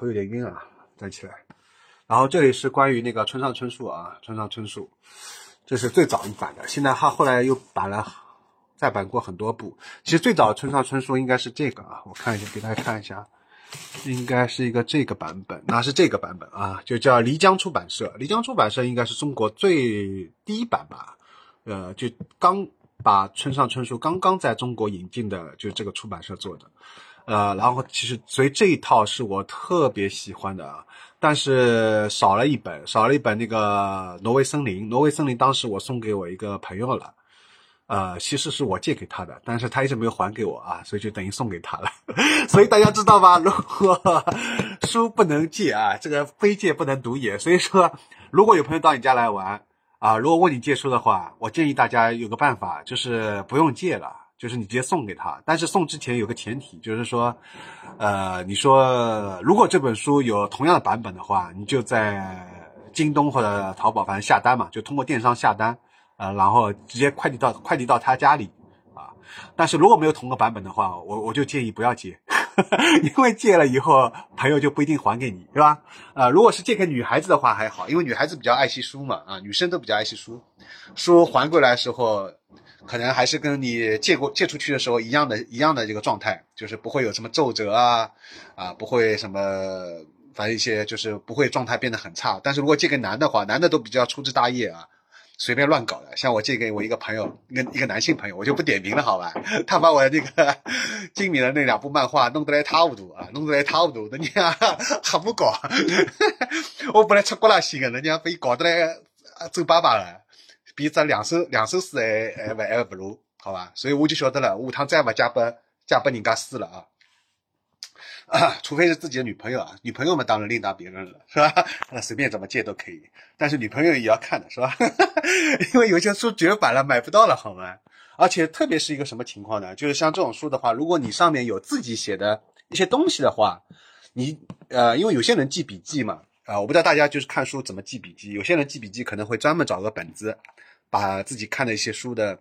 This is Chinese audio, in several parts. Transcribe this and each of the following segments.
头有点晕啊，站起来。然后这里是关于那个村上春树啊，村上春树，这是最早一版的，现在他后来又版了，再版过很多部。其实最早村上春树应该是这个啊，我看一下，给大家看一下，应该是一个这个版本，那是这个版本啊，就叫漓江出版社。漓江出版社应该是中国最第一版吧，呃，就刚把村上春树刚刚在中国引进的，就是这个出版社做的。呃，然后其实所以这一套是我特别喜欢的啊，但是少了一本，少了一本那个挪威森林。挪威森林当时我送给我一个朋友了，呃，其实是我借给他的，但是他一直没有还给我啊，所以就等于送给他了。所以大家知道吧？如果书不能借啊，这个非借不能读也。所以说，如果有朋友到你家来玩啊，如果问你借书的话，我建议大家有个办法，就是不用借了。就是你直接送给他，但是送之前有个前提，就是说，呃，你说如果这本书有同样的版本的话，你就在京东或者淘宝反正下单嘛，就通过电商下单，呃，然后直接快递到快递到他家里啊。但是如果没有同个版本的话，我我就建议不要借，因为借了以后朋友就不一定还给你，是吧？呃，如果是借给女孩子的话还好，因为女孩子比较爱惜书嘛，啊，女生都比较爱惜书，书还过来的时候。可能还是跟你借过借出去的时候一样的，一样的这个状态，就是不会有什么皱褶啊，啊，不会什么，反正一些就是不会状态变得很差。但是如果借给男的话，男的都比较粗枝大叶啊，随便乱搞的。像我借给我一个朋友，一个一个男性朋友，我就不点名了，好吧？他把我那个精明的那两部漫画弄得来一塌糊涂啊，弄得来一塌糊涂，人家还不搞，我本来出国了心的，人家被搞得来皱巴巴的。比这两首两首诗还还还还不如，好吧？所以我就晓得了，下趟再不嫁拨嫁拨人家诗了啊！除非是自己的女朋友啊，女朋友嘛当然另当别论了，是吧？那随便怎么借都可以，但是女朋友也要看的是吧？因为有些书绝版了，买不到了，好吗？而且特别是一个什么情况呢？就是像这种书的话，如果你上面有自己写的一些东西的话，你呃，因为有些人记笔记嘛，啊，我不知道大家就是看书怎么记笔记，有些人记笔记可能会专门找个本子。把自己看的一些书的，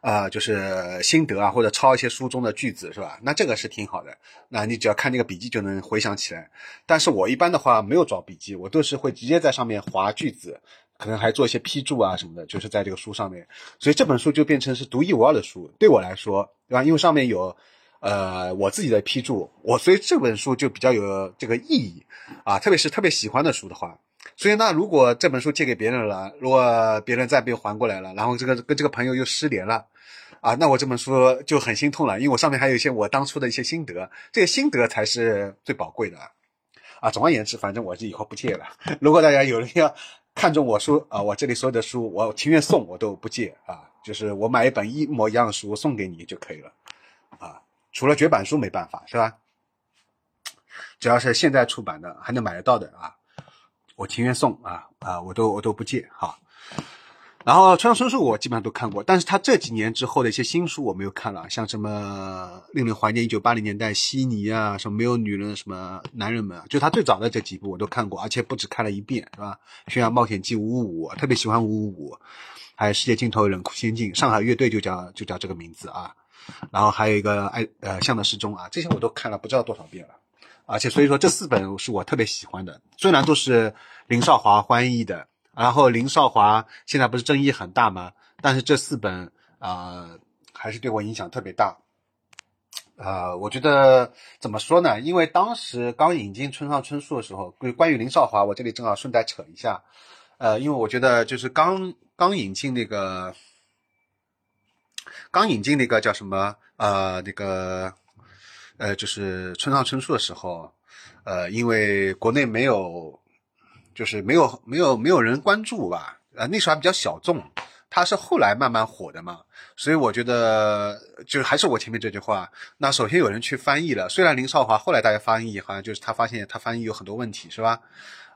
啊，就是心得啊，或者抄一些书中的句子，是吧？那这个是挺好的。那你只要看那个笔记就能回想起来。但是我一般的话没有找笔记，我都是会直接在上面划句子，可能还做一些批注啊什么的，就是在这个书上面。所以这本书就变成是独一无二的书，对我来说，对吧？因为上面有呃我自己的批注，我所以这本书就比较有这个意义啊，特别是特别喜欢的书的话。所以，那如果这本书借给别人了，如果别人再被还过来了，然后这个跟这个朋友又失联了，啊，那我这本书就很心痛了，因为我上面还有一些我当初的一些心得，这些心得才是最宝贵的，啊，总而言之，反正我是以后不借了。如果大家有人要看中我书啊，我这里所有的书，我情愿送，我都不借啊，就是我买一本一模一样的书送给你就可以了，啊，除了绝版书没办法，是吧？只要是现在出版的还能买得到的啊。我情愿送啊啊，我都我都不借哈。然后村上春树我基本上都看过，但是他这几年之后的一些新书我没有看了，像什么令人怀念一九八零年代悉尼啊，什么没有女人什么男人们，就他最早的这几部我都看过，而且不止看了一遍，是吧？《悬崖冒险记》五五五，特别喜欢五五五，还有《世界尽头冷酷仙境》，上海乐队就叫就叫这个名字啊。然后还有一个爱呃向的失踪啊，这些我都看了不知道多少遍了。而且所以说这四本是我特别喜欢的，虽然都是林少华翻译的，然后林少华现在不是争议很大吗？但是这四本啊还是对我影响特别大。呃，我觉得怎么说呢？因为当时刚引进村上春树的时候，关关于林少华，我这里正好顺带扯一下。呃，因为我觉得就是刚刚引进那个，刚引进那个叫什么？呃，那个。呃，就是村上春树的时候，呃，因为国内没有，就是没有没有没有人关注吧，呃，那时候还比较小众，他是后来慢慢火的嘛，所以我觉得就还是我前面这句话，那首先有人去翻译了，虽然林少华后来大家翻译好像就是他发现他翻译有很多问题是吧？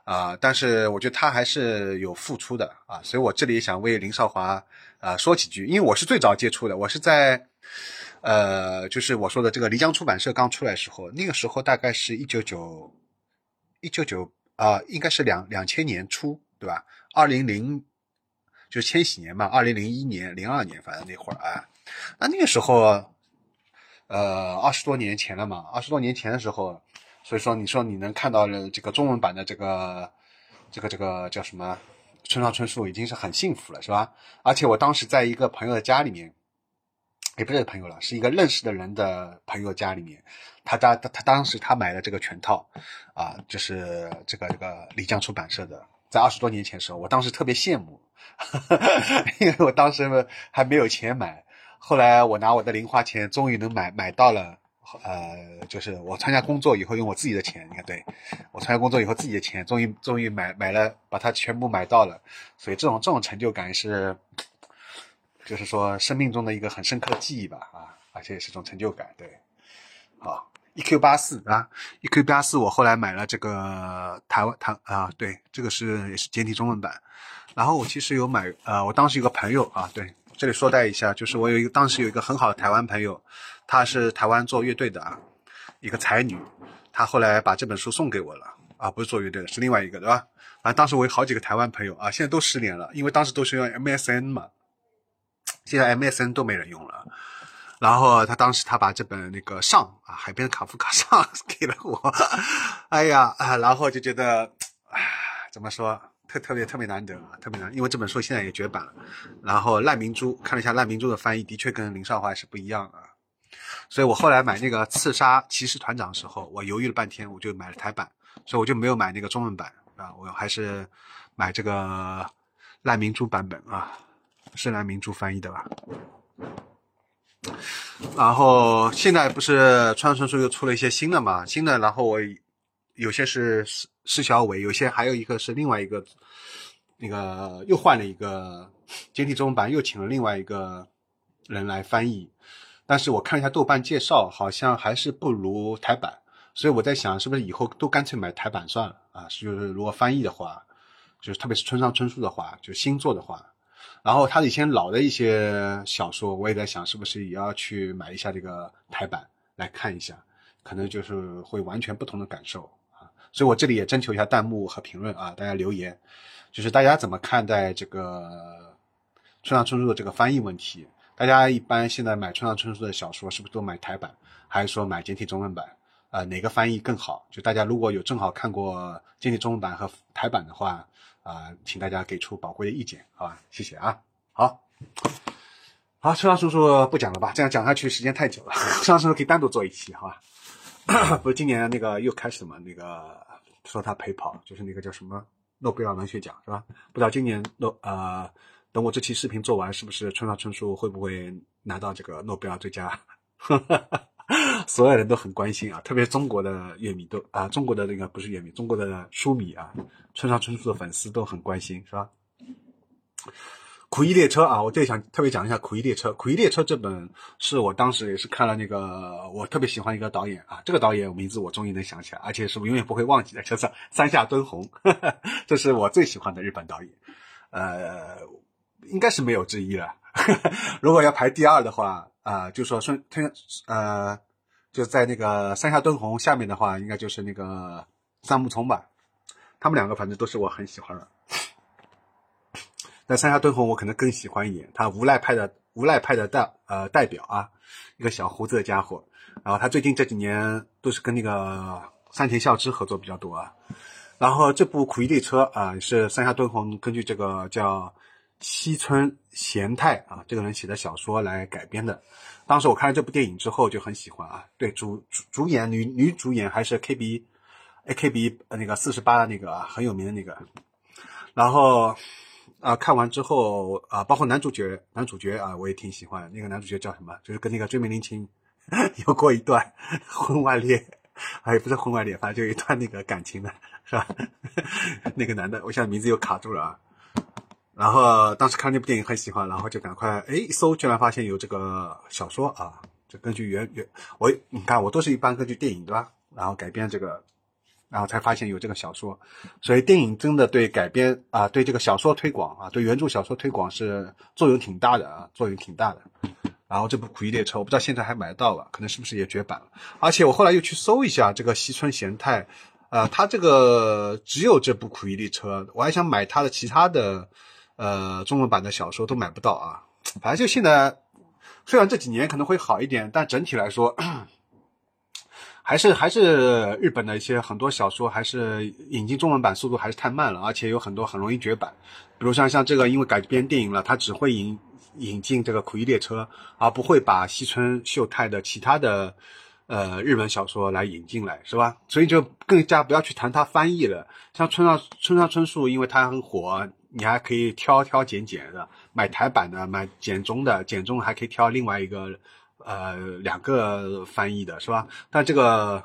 啊，但是我觉得他还是有付出的啊，所以我这里想为林少华啊说几句，因为我是最早接触的，我是在。呃，就是我说的这个漓江出版社刚出来时候，那个时候大概是一九九一九九啊，应该是两两千年初，对吧？二零零就是千禧年嘛，二零零一年、零二年，反正那会儿啊，那那个时候，呃，二十多年前了嘛，二十多年前的时候，所以说你说你能看到这个中文版的这个这个这个叫什么村上春树，已经是很幸福了，是吧？而且我当时在一个朋友的家里面，也不是朋友了，是一个认识的人的朋友家里面，他当他他当时他买了这个全套，啊，就是这个这个漓江出版社的，在二十多年前的时候，我当时特别羡慕，因为我当时还没有钱买。后来我拿我的零花钱，终于能买买到了，呃，就是我参加工作以后用我自己的钱，你看，对我参加工作以后自己的钱，终于终于买买了，把它全部买到了，所以这种这种成就感是，就是说生命中的一个很深刻的记忆吧，啊，而且也是种成就感，对，好，E Q 八四啊，E Q 八四，我后来买了这个台湾台啊，对，这个是也是简体中文版，然后我其实有买，呃，我当时有个朋友啊，对。这里说带一下，就是我有一个当时有一个很好的台湾朋友，她是台湾做乐队的啊，一个才女，她后来把这本书送给我了啊，不是做乐队的，是另外一个对吧？反正当时我有好几个台湾朋友啊，现在都失联了，因为当时都是用 MSN 嘛，现在 MSN 都没人用了。然后他当时他把这本那个上啊海边的卡夫卡上 给了我，哎呀啊，然后就觉得，唉，怎么说？特特别特别难得，特别难，因为这本书现在也绝版了。然后赖明珠看了一下赖明珠的翻译，的确跟林少华是不一样的。所以我后来买那个《刺杀骑士团长》的时候，我犹豫了半天，我就买了台版，所以我就没有买那个中文版啊，我还是买这个赖明珠版本啊，是赖明珠翻译的吧？然后现在不是川春书又出了一些新的嘛，新的，然后我有些是施施小伟，有些还有一个是另外一个。那个又换了一个简体中文版，又请了另外一个人来翻译，但是我看一下豆瓣介绍，好像还是不如台版，所以我在想，是不是以后都干脆买台版算了啊？就是如果翻译的话，就是特别是村上春树的话，就新作的话，然后他以前老的一些小说，我也在想，是不是也要去买一下这个台版来看一下，可能就是会完全不同的感受啊。所以我这里也征求一下弹幕和评论啊，大家留言。就是大家怎么看待这个村上春树的这个翻译问题？大家一般现在买村上春树的小说，是不是都买台版，还是说买简体中文版？啊，哪个翻译更好？就大家如果有正好看过简体中文版和台版的话，啊，请大家给出宝贵的意见，好吧？谢谢啊。好，好，村上叔叔不讲了吧？这样讲下去时间太久了。村上叔叔可以单独做一期，好吧？不是今年那个又开始嘛？那个说他陪跑，就是那个叫什么？诺贝尔文学奖是吧？不知道今年诺呃，等我这期视频做完，是不是村上春树会不会拿到这个诺贝尔最佳？所有人都很关心啊，特别中国的乐迷都啊，中国的那个不是乐迷，中国的书迷啊，村上春树的粉丝都很关心，是吧？苦役列车啊，我这里想特别讲一下苦役列车。苦役列车这本是我当时也是看了那个，我特别喜欢一个导演啊，这个导演名字我终于能想起来，而且是我永远不会忘记的，就是三下敦弘，这是我最喜欢的日本导演，呃，应该是没有之一了。如果要排第二的话，啊，就说顺天呃，就在那个山下敦弘下面的话，应该就是那个三木聪吧。他们两个反正都是我很喜欢的。那山下敦弘我可能更喜欢一点，他无赖派的无赖派的代呃代表啊，一个小胡子的家伙。然后他最近这几年都是跟那个山田孝之合作比较多啊。然后这部苦役列车啊，是山下敦弘根据这个叫西村贤太啊这个人写的小说来改编的。当时我看了这部电影之后就很喜欢啊。对主主主演女女主演还是 K B A K B 那个四十八的那个啊很有名的那个。然后。啊，看完之后啊，包括男主角，男主角啊，我也挺喜欢。那个男主角叫什么？就是跟那个追美玲青有过一段 婚外恋，啊，也不是婚外恋，反正就一段那个感情的，是吧？那个男的，我现在名字又卡住了啊。然后当时看那部电影很喜欢，然后就赶快哎一搜，居然发现有这个小说啊，就根据原原我你看我都是一般根据电影对吧？然后改编这个。然后才发现有这个小说，所以电影真的对改编啊，对这个小说推广啊，对原著小说推广是作用挺大的啊，作用挺大的。然后这部《苦役列车》，我不知道现在还买得到吧？可能是不是也绝版了？而且我后来又去搜一下这个西村贤太，呃，他这个只有这部《苦役列车》，我还想买他的其他的呃中文版的小说都买不到啊。反正就现在，虽然这几年可能会好一点，但整体来说。还是还是日本的一些很多小说，还是引进中文版速度还是太慢了，而且有很多很容易绝版。比如像像这个，因为改编电影了，它只会引引进这个苦役列车，而不会把西村秀太的其他的呃日本小说来引进来，是吧？所以就更加不要去谈它翻译了。像村上村上春树，因为它很火，你还可以挑挑拣拣的买台版的，买简中的，简中还可以挑另外一个。呃，两个翻译的是吧？但这个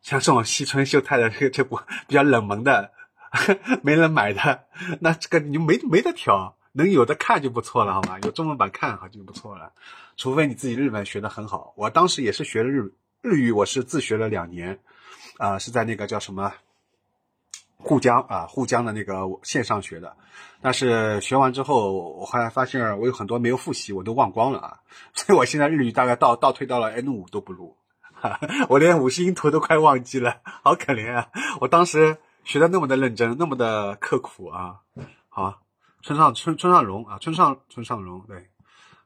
像这种西村秀太的这这部比较冷门的，没人买的，那这个你就没没得挑，能有的看就不错了，好吗？有中文版看好就不错了。除非你自己日本学的很好，我当时也是学了日日语，我是自学了两年，啊，是在那个叫什么？沪江啊，沪江的那个线上学的，但是学完之后，我后来发现我有很多没有复习，我都忘光了啊，所以我现在日语大概倒倒退到了 N 五都不如，我连五星图都快忘记了，好可怜啊！我当时学的那么的认真，那么的刻苦啊。好，村上村村上荣啊，村上村上荣对，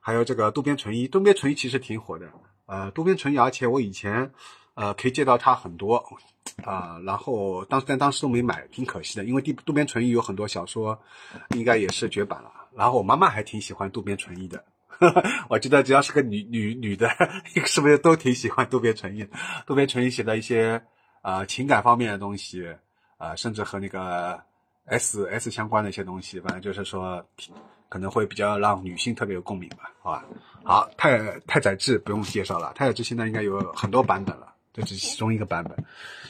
还有这个渡边淳一，渡边淳一其实挺火的，呃，渡边淳一，而且我以前呃可以借到他很多。啊，然后当但当时都没买，挺可惜的，因为渡渡边淳一有很多小说，应该也是绝版了。然后我妈妈还挺喜欢渡边淳一的，我觉得只要是个女女女的，是不是都挺喜欢渡边淳一？渡边淳一写的一些呃情感方面的东西，啊，甚至和那个 S S 相关的一些东西，反正就是说可能会比较让女性特别有共鸣吧，好吧？好，太太宰治不用介绍了，太宰治现在应该有很多版本了。这是其中一个版本，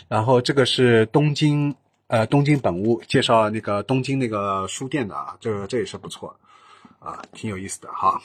然后这个是东京呃东京本屋介绍那个东京那个书店的啊，这这也是不错啊，挺有意思的哈。